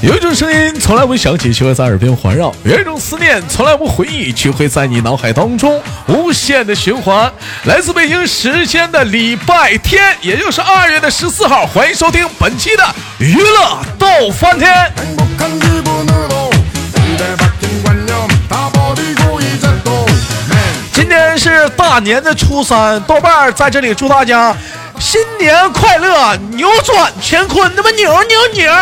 有一种声音从来不响起，却会在耳边环绕；有一种思念从来不回忆，却会在你脑海当中无限的循环。来自北京时间的礼拜天，也就是二月的十四号，欢迎收听本期的娱乐逗翻天。今天是大年的初三，豆瓣在这里祝大家新年快乐，扭转乾坤，那么扭扭扭。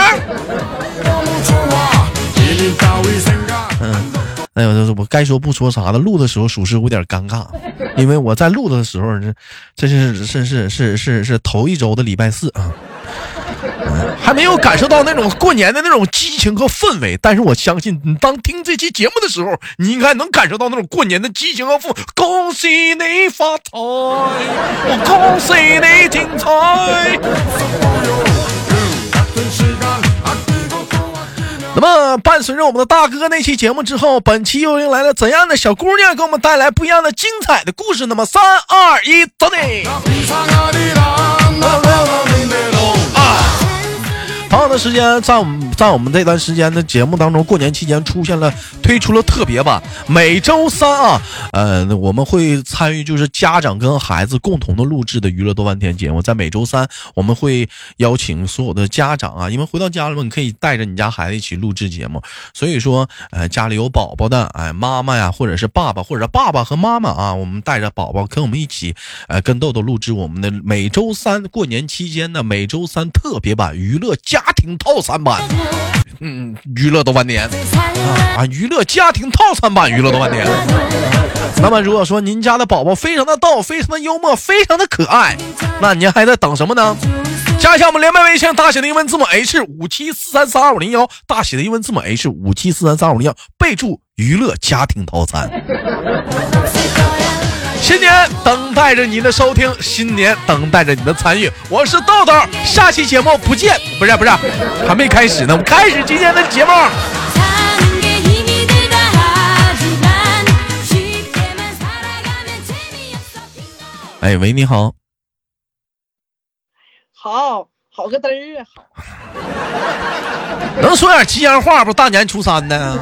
嗯，哎呦，我该说不说啥的，录的时候属实有点尴尬，因为我在录的时候，这这是是是是是是头一周的礼拜四啊。还没有感受到那种过年的那种激情和氛围，但是我相信你当听这期节目的时候，你应该能感受到那种过年的激情和氛。恭喜你发财，我恭喜你精彩。那么，伴随着我们的大哥那期节目之后，本期又迎来了怎样的小姑娘，给我们带来不一样的精彩的故事？那么，三二一，走你！同样的时间，在我们在我们这段时间的节目当中，过年期间出现了推出了特别版，每周三啊，呃，我们会参与就是家长跟孩子共同的录制的娱乐多半天节目，在每周三我们会邀请所有的家长啊，因为回到家了嘛，你可以带着你家孩子一起录制节目，所以说，呃，家里有宝宝的，哎，妈妈呀，或者是爸爸，或者是爸爸和妈妈啊，我们带着宝宝跟我们一起，呃，跟豆豆录制我们的每周三过年期间的每周三特别版娱乐家。家庭套餐版，嗯，娱乐多半年啊，娱乐家庭套餐版，娱乐多半年。那么，如果说您家的宝宝非常的逗，非常的幽默，非常的可爱，那您还在等什么呢？加一下我们连麦微信，大写的英文字母 H 五七四三三二五零幺，大写的英文字母 H 五七四三三二五零幺，备注娱乐家庭套餐。新年等待着您的收听，新年等待着你的参与。我是豆豆，下期节目不见，不是不是，还没开始呢，我们开始今天的节目。哎喂，你好，好好个嘚儿啊，好，能说点吉祥话不？大年初三呢。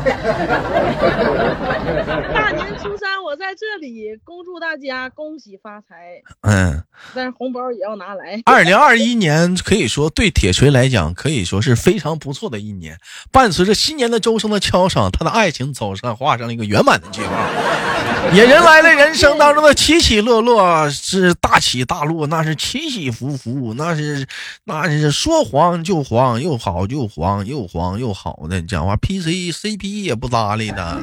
大年初三。我在这里恭祝大家恭喜发财，嗯，但是红包也要拿来。二零二一年可以说对铁锤来讲可以说是非常不错的一年，伴随着新年的钟声的敲响，他的爱情走上画上了一个圆满的句号，也迎来了人生当中的起起落落，是大起大落，那是起起伏伏，那是那是说黄就黄，又好就黄，又黄又好的讲话，PC CP 也不搭理的啊。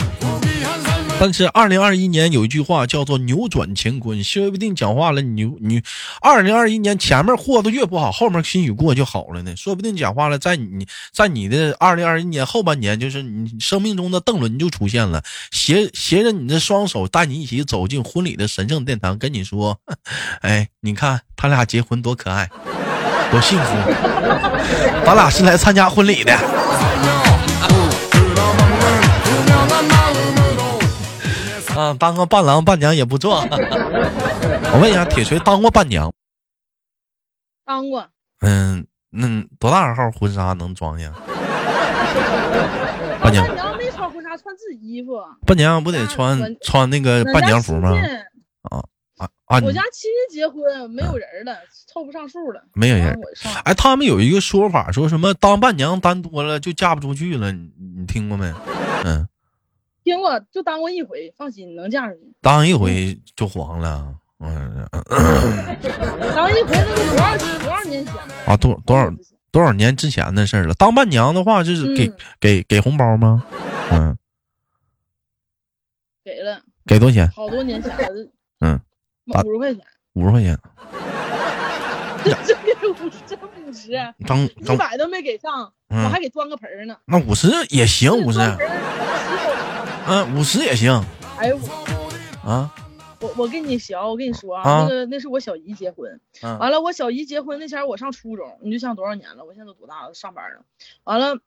但是二零二一年有一句话叫做“扭转乾坤”，说不定讲话了，你你二零二一年前面过得越不好，后面兴许过就好了呢。说不定讲话了，在你在你的二零二一年后半年，就是你生命中的邓伦就出现了，携携着你的双手，带你一起走进婚礼的神圣殿堂，跟你说：“ 哎，你看他俩结婚多可爱，多幸福，咱俩是来参加婚礼的。”啊，当个伴郎伴娘也不错。我问一下，铁锤当过伴娘？当过。嗯，那多大号婚纱能装下？伴娘。伴娘没穿婚纱，穿自己衣服。伴娘不得穿穿那个伴娘服吗？啊啊啊！我家亲戚结婚没有人了，凑不上数了。没有人。哎，他们有一个说法，说什么当伴娘当多了就嫁不出去了，你你听过没？嗯。听过就当过一回，放心能嫁出去。当一回就黄了，嗯。当一回那是多少多少年前啊？多多少多少年之前的事了？当伴娘的话就是给给给红包吗？嗯，给了。给多少钱？好多年前了。嗯，五十块钱。五十块钱。这这五十，这五十，当一百都没给上，我还给端个盆呢。那五十也行，五十。嗯，五十也行。哎呦，啊，我我跟你学，我跟你说啊，那个那是我小姨结婚，完了我小姨结婚那前我上初中，你就想多少年了？我现在都多大了？上班了。完了，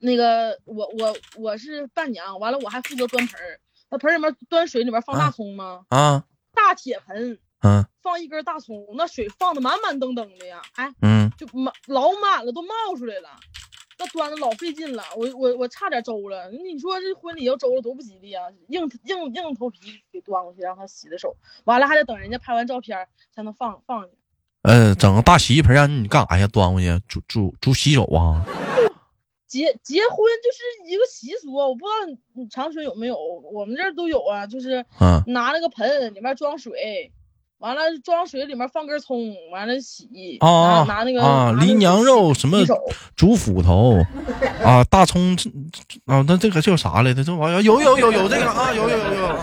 那个我我我是伴娘，完了我还负责端盆儿，那盆里面端水里面放大葱吗？啊，大铁盆，嗯，放一根大葱，那水放的满满登登的呀，哎，嗯，就满老满了，都冒出来了。那端的老费劲了，我我我差点周了。你说这婚礼要周了多不吉利啊！硬硬硬头皮给端过去，让他洗的手，完了还得等人家拍完照片才能放放去。呃，整个大洗衣盆让你干啥呀？端过去煮煮煮洗手啊？结结婚就是一个习俗啊，我不知道你长春有没有，我们这儿都有啊，就是拿那个盆里面装水。完了，装水里面放根葱，完了洗啊，拿那个啊，梨娘肉什么煮斧头啊，大葱啊，那这个叫啥来着？这玩意儿有有有有这个啊，有有有有。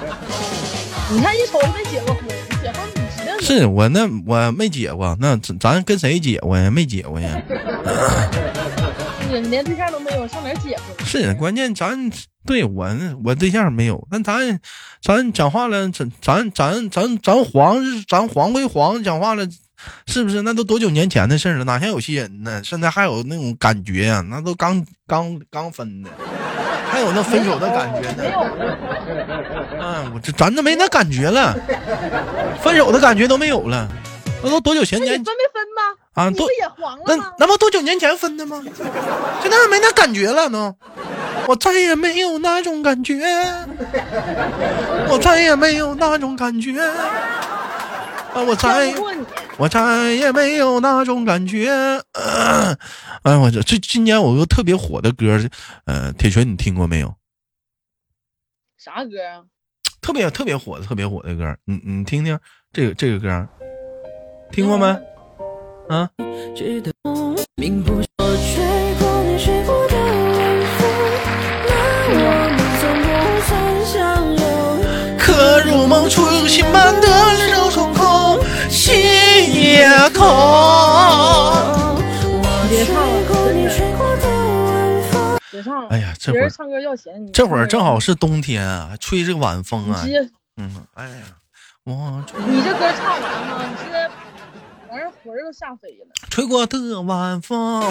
你看一瞅没结过婚，结婚你知道？是我那我没结过，那咱跟谁结过呀？没结过呀。你连对象都没有，上哪结婚？是关键，咱。对我我对象没有，那咱咱讲话了，咱咱咱咱咱黄咱黄归黄，讲话了，是不是？那都多久年前的事了，哪像有些人呢？现在还有那种感觉呀？那都刚刚刚分的，还有那分手的感觉呢？嗯，我这咱都没那感觉了，分手的感觉都没有了，那都多久前年？分没分吗？啊，都也黄了那那不多久年前分的吗？现在没那感觉了都。我再也没有那种感觉，我再也没有那种感觉，啊！我再我再也没有那种感觉。哎，我这这今年我个特别火的歌，呃，铁拳你听过没有？啥歌啊？特别特别火的特别火的歌，你你听听这个这个歌，听过没？啊？梦初醒般的手冲空，心也空。别唱了，别唱了哎呀，这会儿唱歌要钱，这会儿正好是冬天啊，吹这个晚风啊。嗯，哎呀，我。你这歌唱完吗？你这完人魂都吓飞了。吹过的晚风。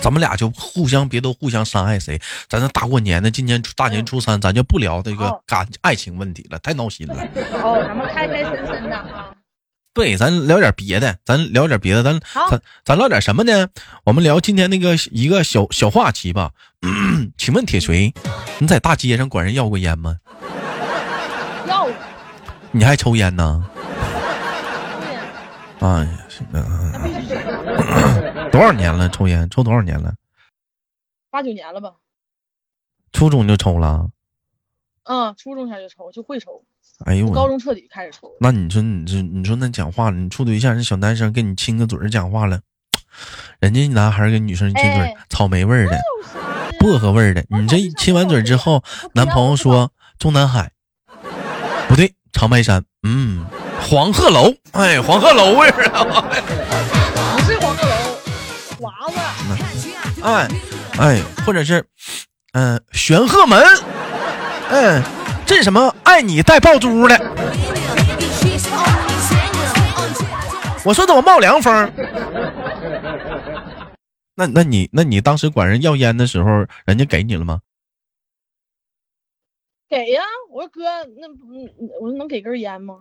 咱们俩就互相别都互相伤害谁？咱这大过年的，今年大年初三，咱就不聊这个感爱情问题了，太闹心了。哦，咱们开开心心的啊。对，咱聊点别的，咱聊点别的，咱咱咱唠点什么呢？我们聊今天那个一个小小话题吧。请问铁锤，你在大街上管人要过烟吗？要。你还抽烟呢？哎呀，多少年了？抽烟抽多少年了？八九年了吧。初中就抽了。嗯，初中前就抽，就会抽。哎呦我，高中彻底开始抽。那你说，你这，你说那讲话了，你处对象那小男生跟你亲个嘴讲话了，人家男孩跟女生亲嘴，草莓味的，薄荷味的，你这亲完嘴之后，男朋友说中南海，不对，长白山，嗯。黄鹤楼，哎，黄鹤楼味儿啊！不是黄鹤楼，华子。哎，哎，或者是，嗯，玄鹤门，嗯，这什么？爱你带爆珠的。我说怎么冒凉风？那那你那你当时管人要烟的时候，人家给你了吗？给呀，我说哥，那我说能给根烟吗？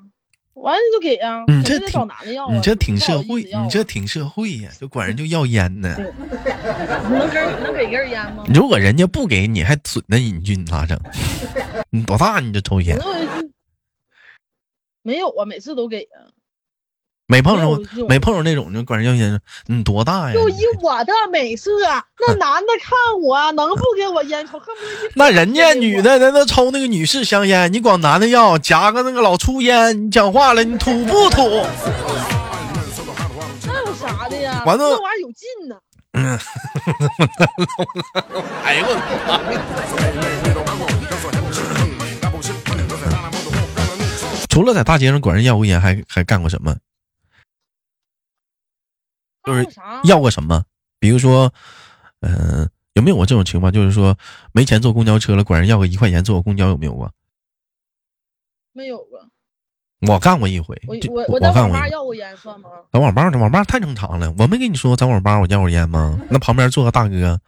完了就给呀，你这挺找男的要，你这挺社会，你这挺社会呀，就管人就要烟呢。能根能给根烟吗？如果人家不给你，还损那你句，你咋整？你多大你就抽烟？没有啊，每次都给啊。没碰着，没碰着那种就管人要烟。你多大呀？就以我的美色，那男的看我能不给我烟抽？恨不得那人家女的人都抽那个女士香烟，你管男的要夹个那个老粗烟，你讲话了，你土不土？那有啥的呀？完了，这玩意儿有劲呢。嗯，哎呦我除了在大街上管人要过烟，还还干过什么？就是要个什么，比如说，嗯，有没有我这种情况？就是说没钱坐公交车了，管人要个一块钱坐个公交，有没有过？没有过。我干过一回，我我我在网吧要过烟算吗？在网吧，网吧太正常了。我没跟你说在网吧我要过烟吗？那旁边坐个大哥，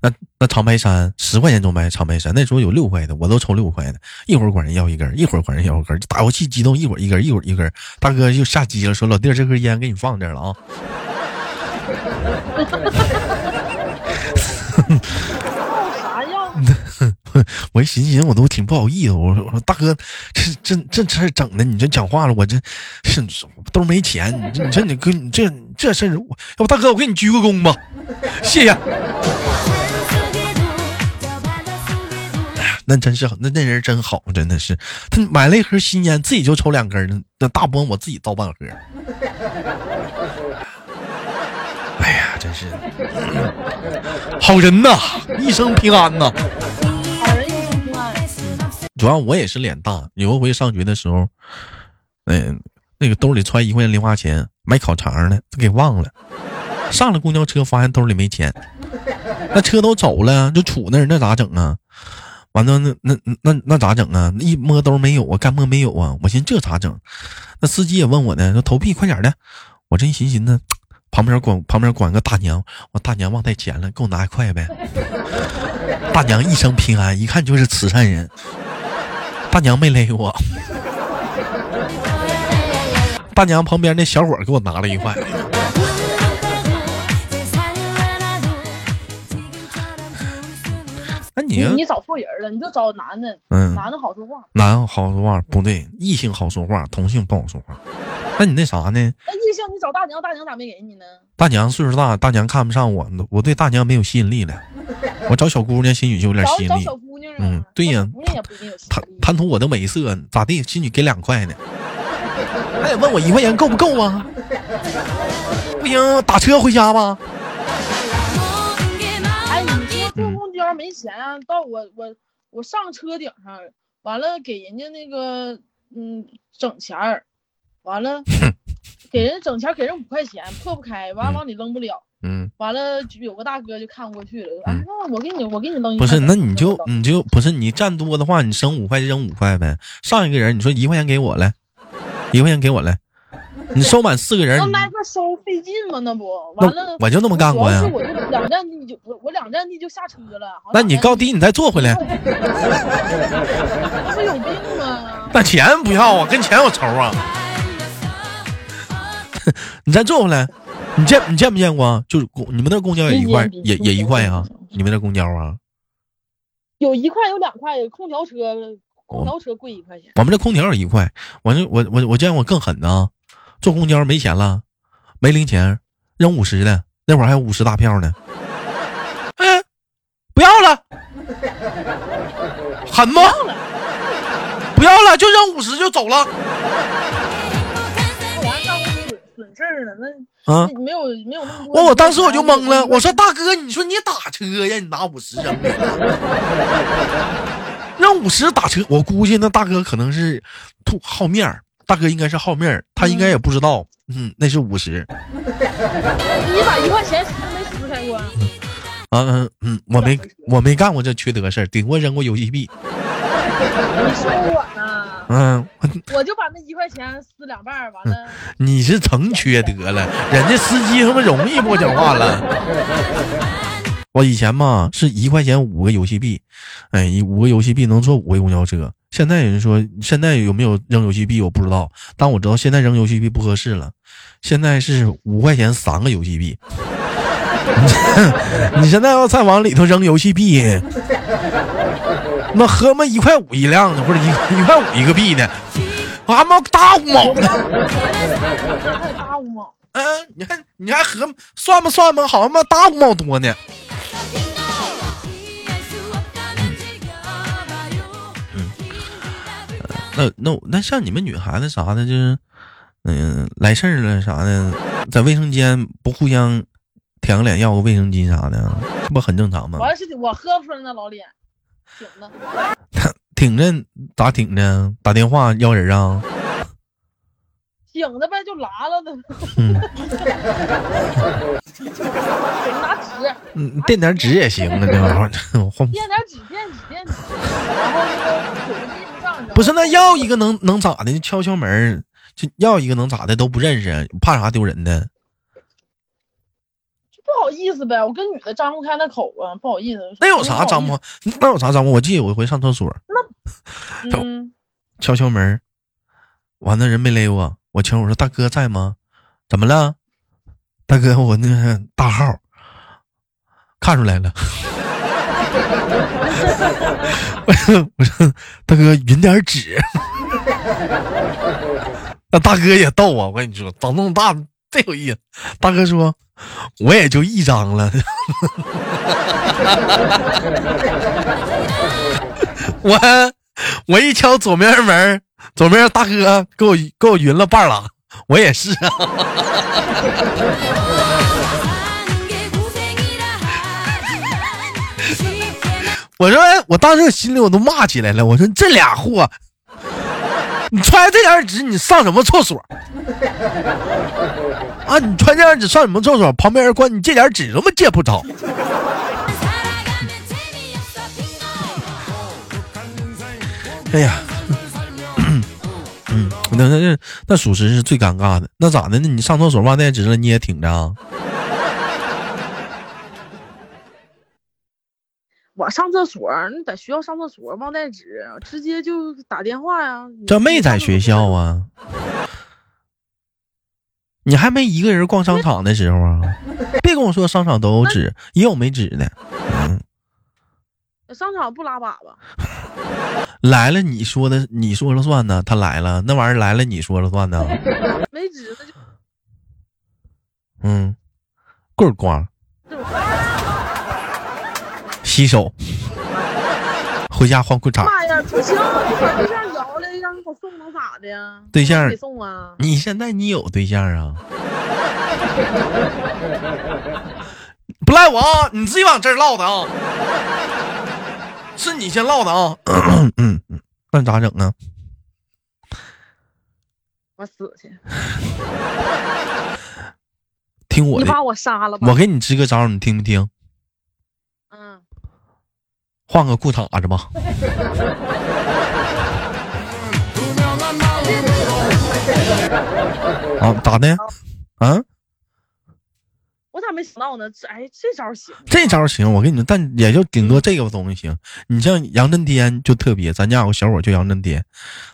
那那长白山十块钱都买长白山，那时候有六块的，我都抽六块的，一会儿管人要一根，一会儿管人要一根，打游戏激动，一会儿一根，一会儿一根。大哥就下机了，说老弟这根烟给你放这了啊。我一寻思，我都挺不好意思。我说，我说大哥，这这这事儿整的，你这讲话了，我这是都没钱。你这你这你哥，你这这事儿，要不大哥，我给你鞠个躬吧，谢谢。那真是那那人真好，真的是。他买了一盒新烟，自己就抽两根呢。那大波我自己倒半盒。哎呀，真是 好人呐，一生平安呐。主要我也是脸大，有一回上学的时候，嗯，那个兜里揣一块钱零花钱买烤肠呢，给忘了。上了公交车发现兜里没钱，那车都走了，就杵那儿，那咋整啊？完了，那那那那咋整啊？一摸兜没有啊，干摸没有啊？我寻思这咋整？那司机也问我呢，说投币快点的。我这一寻思呢，旁边管旁边管个大娘，我大娘忘带钱了，给我拿一块呗。大娘一生平安，一看就是慈善人。大娘没勒我，大娘旁边那小伙给我拿了一块。你你找错人了，你就找男的，嗯，男的好说话，男好说话不对，异性好说话，同性不好说话。那你那啥呢？那异性你找大娘，大娘咋没给你呢？大娘岁数大，大娘看不上我，我对大娘没有吸引力了。我找小姑娘，兴许就有点吸引力。嗯，对呀，贪贪图我的美色，咋地？兴许给两块呢？还得问我一块钱够不够啊？不行，打车回家吧。没钱啊？到我我我上车顶上，完了给人家那个嗯整钱儿，完了 给人整钱，给人五块钱破不开，完了往里扔不了。嗯，完了，有个大哥就看不过去了，啊，那我给你，我给你扔一。不是，那你就你就不是你占多的话，你省五块就扔五块呗。上一个人你说一块钱给我来，一块钱给我来，你收满四个人，那挨个收费劲吗？那不完了，我就那么干过呀。我就两站地就我我两站地就下车了。那你高低你再坐回来。不有病吗？那钱不要啊，跟钱有仇啊。你再坐回来。你见你见没见过？就是公你们那公交也一块，也也一块呀？你们那公交啊？有一块有两块，空调车空调车贵一块钱。我们这空调也一块。我这我我我见过更狠的，坐公交没钱了，没零钱，扔五十的，那会儿还有五十大票呢。嗯，不要了，狠吗？不要了，就扔五十就走了。事儿了，那啊没有没有那么多。我我当时我就懵了，我说大哥，你说你打车呀？你拿五十扔，让五十打车。我估计那大哥可能是图好面儿，大哥应该是好面儿，他应该也不知道，嗯，那是五十。你把一块钱没撕开过？嗯嗯嗯，我没我没干过这缺德事儿，顶多扔过游戏币。你说我呢？嗯，我就把那一块钱撕两半，完了。你是成缺德了，人家司机他妈容易不讲话了。我以前嘛是一块钱五个游戏币，哎，五个游戏币能坐五个公交车。现在人说现在有没有扔游戏币我不知道，但我知道现在扔游戏币不合适了。现在是五块钱三个游戏币，你现在要再往里头扔游戏币。那合么一块五一辆呢，或者一 一块五一个币呢？还妈大五毛呢！大五毛。嗯，你看，你还合算吧算吧，好像妈大五毛多呢。那那那像你们女孩子啥的，就是嗯来事儿了啥的，在卫生间不互相舔个脸要个卫生巾啥的，这不很正常吗？我要是我喝不出来那老脸。挺着，挺着咋挺着？打电话要人啊？挺着呗，就拉了的。嗯，拿纸，嗯，垫点纸也行啊，这玩意儿。垫点纸，垫纸，垫纸。然后那个不是那要一个能能咋的？敲敲门，就要一个能咋的都不认识，怕啥丢人的？不好意思呗，我跟女的张不开那口啊，不好意思。那有啥张不？那有啥张不？我记得有一回上厕所，那嗯，敲敲门，完了人没勒我，我敲我说大哥在吗？怎么了？大哥，我那个大号看出来了。我说我说大哥匀点纸。那大哥也逗啊，我跟你说，长那么大真有意思。大哥说。我也就一张了，我我一敲左面门，左面大哥给我给我匀了半拉，我也是啊。我说，我当时心里我都骂起来了，我说这俩货。你揣这点纸，你上什么厕所？啊，你揣这点纸上什么厕所？旁边人管你借点纸，都么借不着。哎呀，嗯，那那那那属实是最尴尬的。那咋的？那你上厕所忘带纸了，你也挺着？我上厕所，你在学校上厕所忘带纸，直接就打电话呀。这没在学校啊？你还没一个人逛商场的时候啊？别跟我说商场都有纸，也有没纸的。嗯，商场不拉粑粑。来了，你说的，你说了算呢。他来了，那玩意儿来了，你说了算呢。没纸那就。嗯，棍儿光。洗手，回家换裤衩。妈呀，不行，你把对象摇来，让我送能咋的呀？对象得送啊！你现在你有对象啊？不赖我啊，你自己往这儿唠的啊，是你先唠的啊。嗯嗯，那咋整啊？我死去！听我的，你把我杀了吧！我给你支个招，你听不听？换个裤衩子吧。啊，咋的？啊？我咋没想到呢？这哎，这招行。这招行，我跟你说，但也就顶多这个东西行。你像杨震天就特别，咱家有个小伙叫杨震天。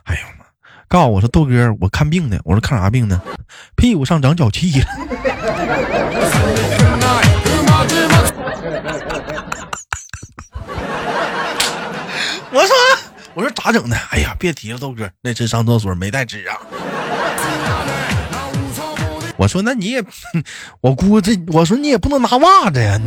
哎呦妈！告诉我说豆哥，我看病呢。我说看啥病呢？屁股上长脚气了。我说咋整的？哎呀，别提了，豆哥，那次上厕所没带纸啊。我说，那你也，我估计，我说你也不能拿袜子呀。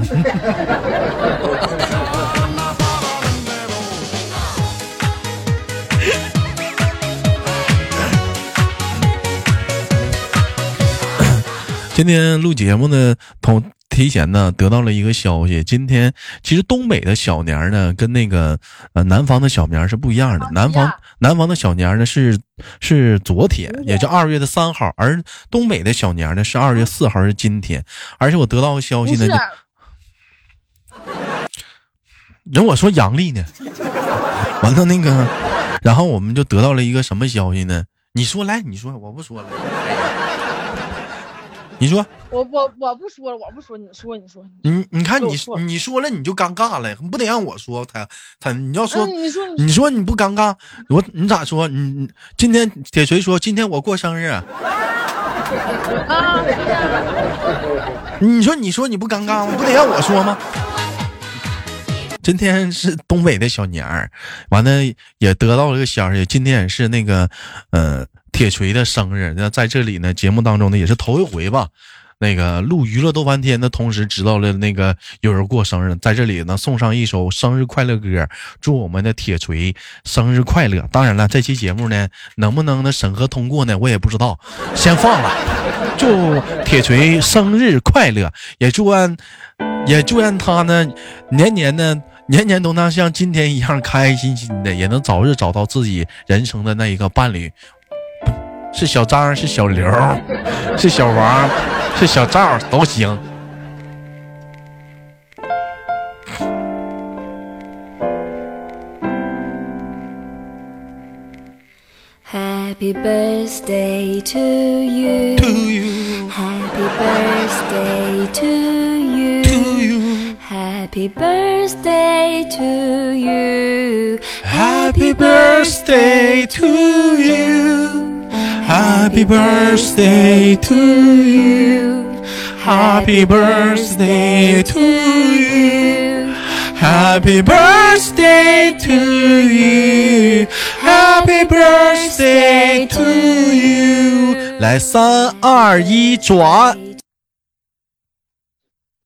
今天录节目呢，同。提前呢得到了一个消息，今天其实东北的小年呢跟那个呃南方的小年是不一样的，南方南方的小年呢是是昨天，也就二月的三号，而东北的小年呢是二月四号是今天，而且我得到个消息呢，人我说阳历呢，完了那个，然后我们就得到了一个什么消息呢？你说来，你说，我不说了。你说，我我我不说了，我不说，你说你说，你你看你你说了你就尴尬了，不得让我说他他你要说你说你说你不尴尬，我你咋说？你你今天铁锤说今天我过生日啊？你说你说你不尴尬吗？不得让我说吗？今天是东北的小年儿，完了也得到了个消息，今天也是那个呃。铁锤的生日，那在这里呢，节目当中呢也是头一回吧。那个录娱乐逗翻天的同时，知道了那个有人过生日，在这里呢送上一首生日快乐歌，祝我们的铁锤生日快乐。当然了，这期节目呢能不能呢审核通过呢，我也不知道，先放了。祝铁锤生日快乐，也祝愿也祝愿他呢年年呢年年都能像今天一样开开心心的，也能早日找到自己人生的那一个伴侣。是小张，是小刘，是小王，是小赵，都行。Happy birthday to you. To you. Happy birthday to you. To you. Happy birthday to you. Happy birthday to you. Happy birthday to you. Happy birthday to you. Happy birthday to you. Happy birthday to you. 来，三二一，转。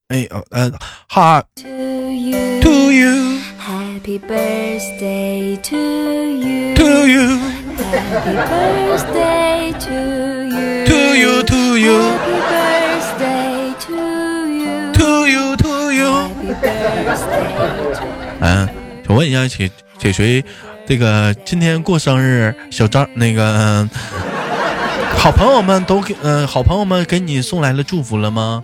哎，呃呃，哈 To you. to you Happy birthday to you. to you Happy birthday to you. to you to you Happy birthday to you. to you to you。Happy birthday to you. 嗯，想问一下铁铁锤，这个今天过生日，小张那个、嗯好朋友们都给嗯、好朋友们给你送来了祝福了吗？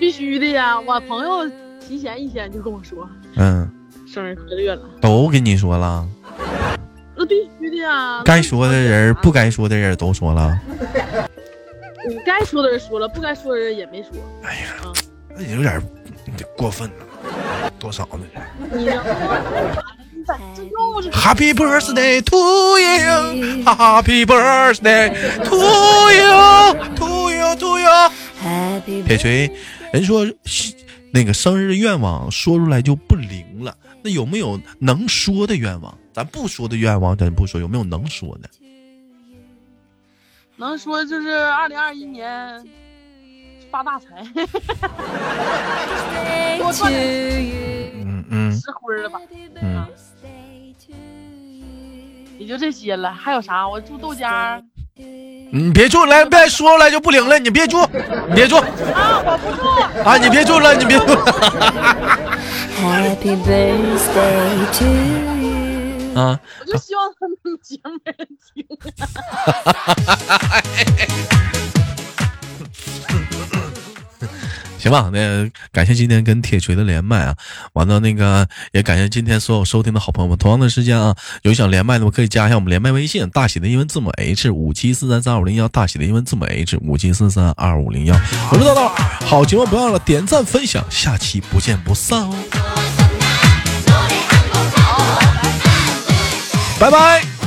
必须的呀！我朋友提前一天就跟我说嗯，生日快乐了，都跟你说了，那必须的呀！该说的人不该说的人都说了。你该说的人说了，不该说的人也没说。哎呀，那有点过分了，多少呢你呢？这又是？Happy birthday to you, Happy birthday to you, to you, to you。Happy 铁锤，人说那个生日愿望说出来就不灵了，那有没有能说的愿望？咱不说的愿望咱不说，有没有能说的？能说就是二零二一年发大财 you. 嗯嗯吃灰了吧？嗯，也就这些了，还有啥？我住豆家你别住，来别说出来就不灵了，你别住，你别住啊，我不住。啊，你别住了，你别住。Happy birthday to you. 啊，我就希望他们节目没人听。行吧，那感谢今天跟铁锤的连麦啊，完了那个也感谢今天所有收听的好朋友们。同样的时间啊，有想连麦的可以加一下我们连麦微信，大写的英文字母 H 五七四三三二五零幺，大写的英文字母 H 五七四三二五零幺。我是道道，好节目不要忘了点赞分享，下期不见不散哦，拜拜。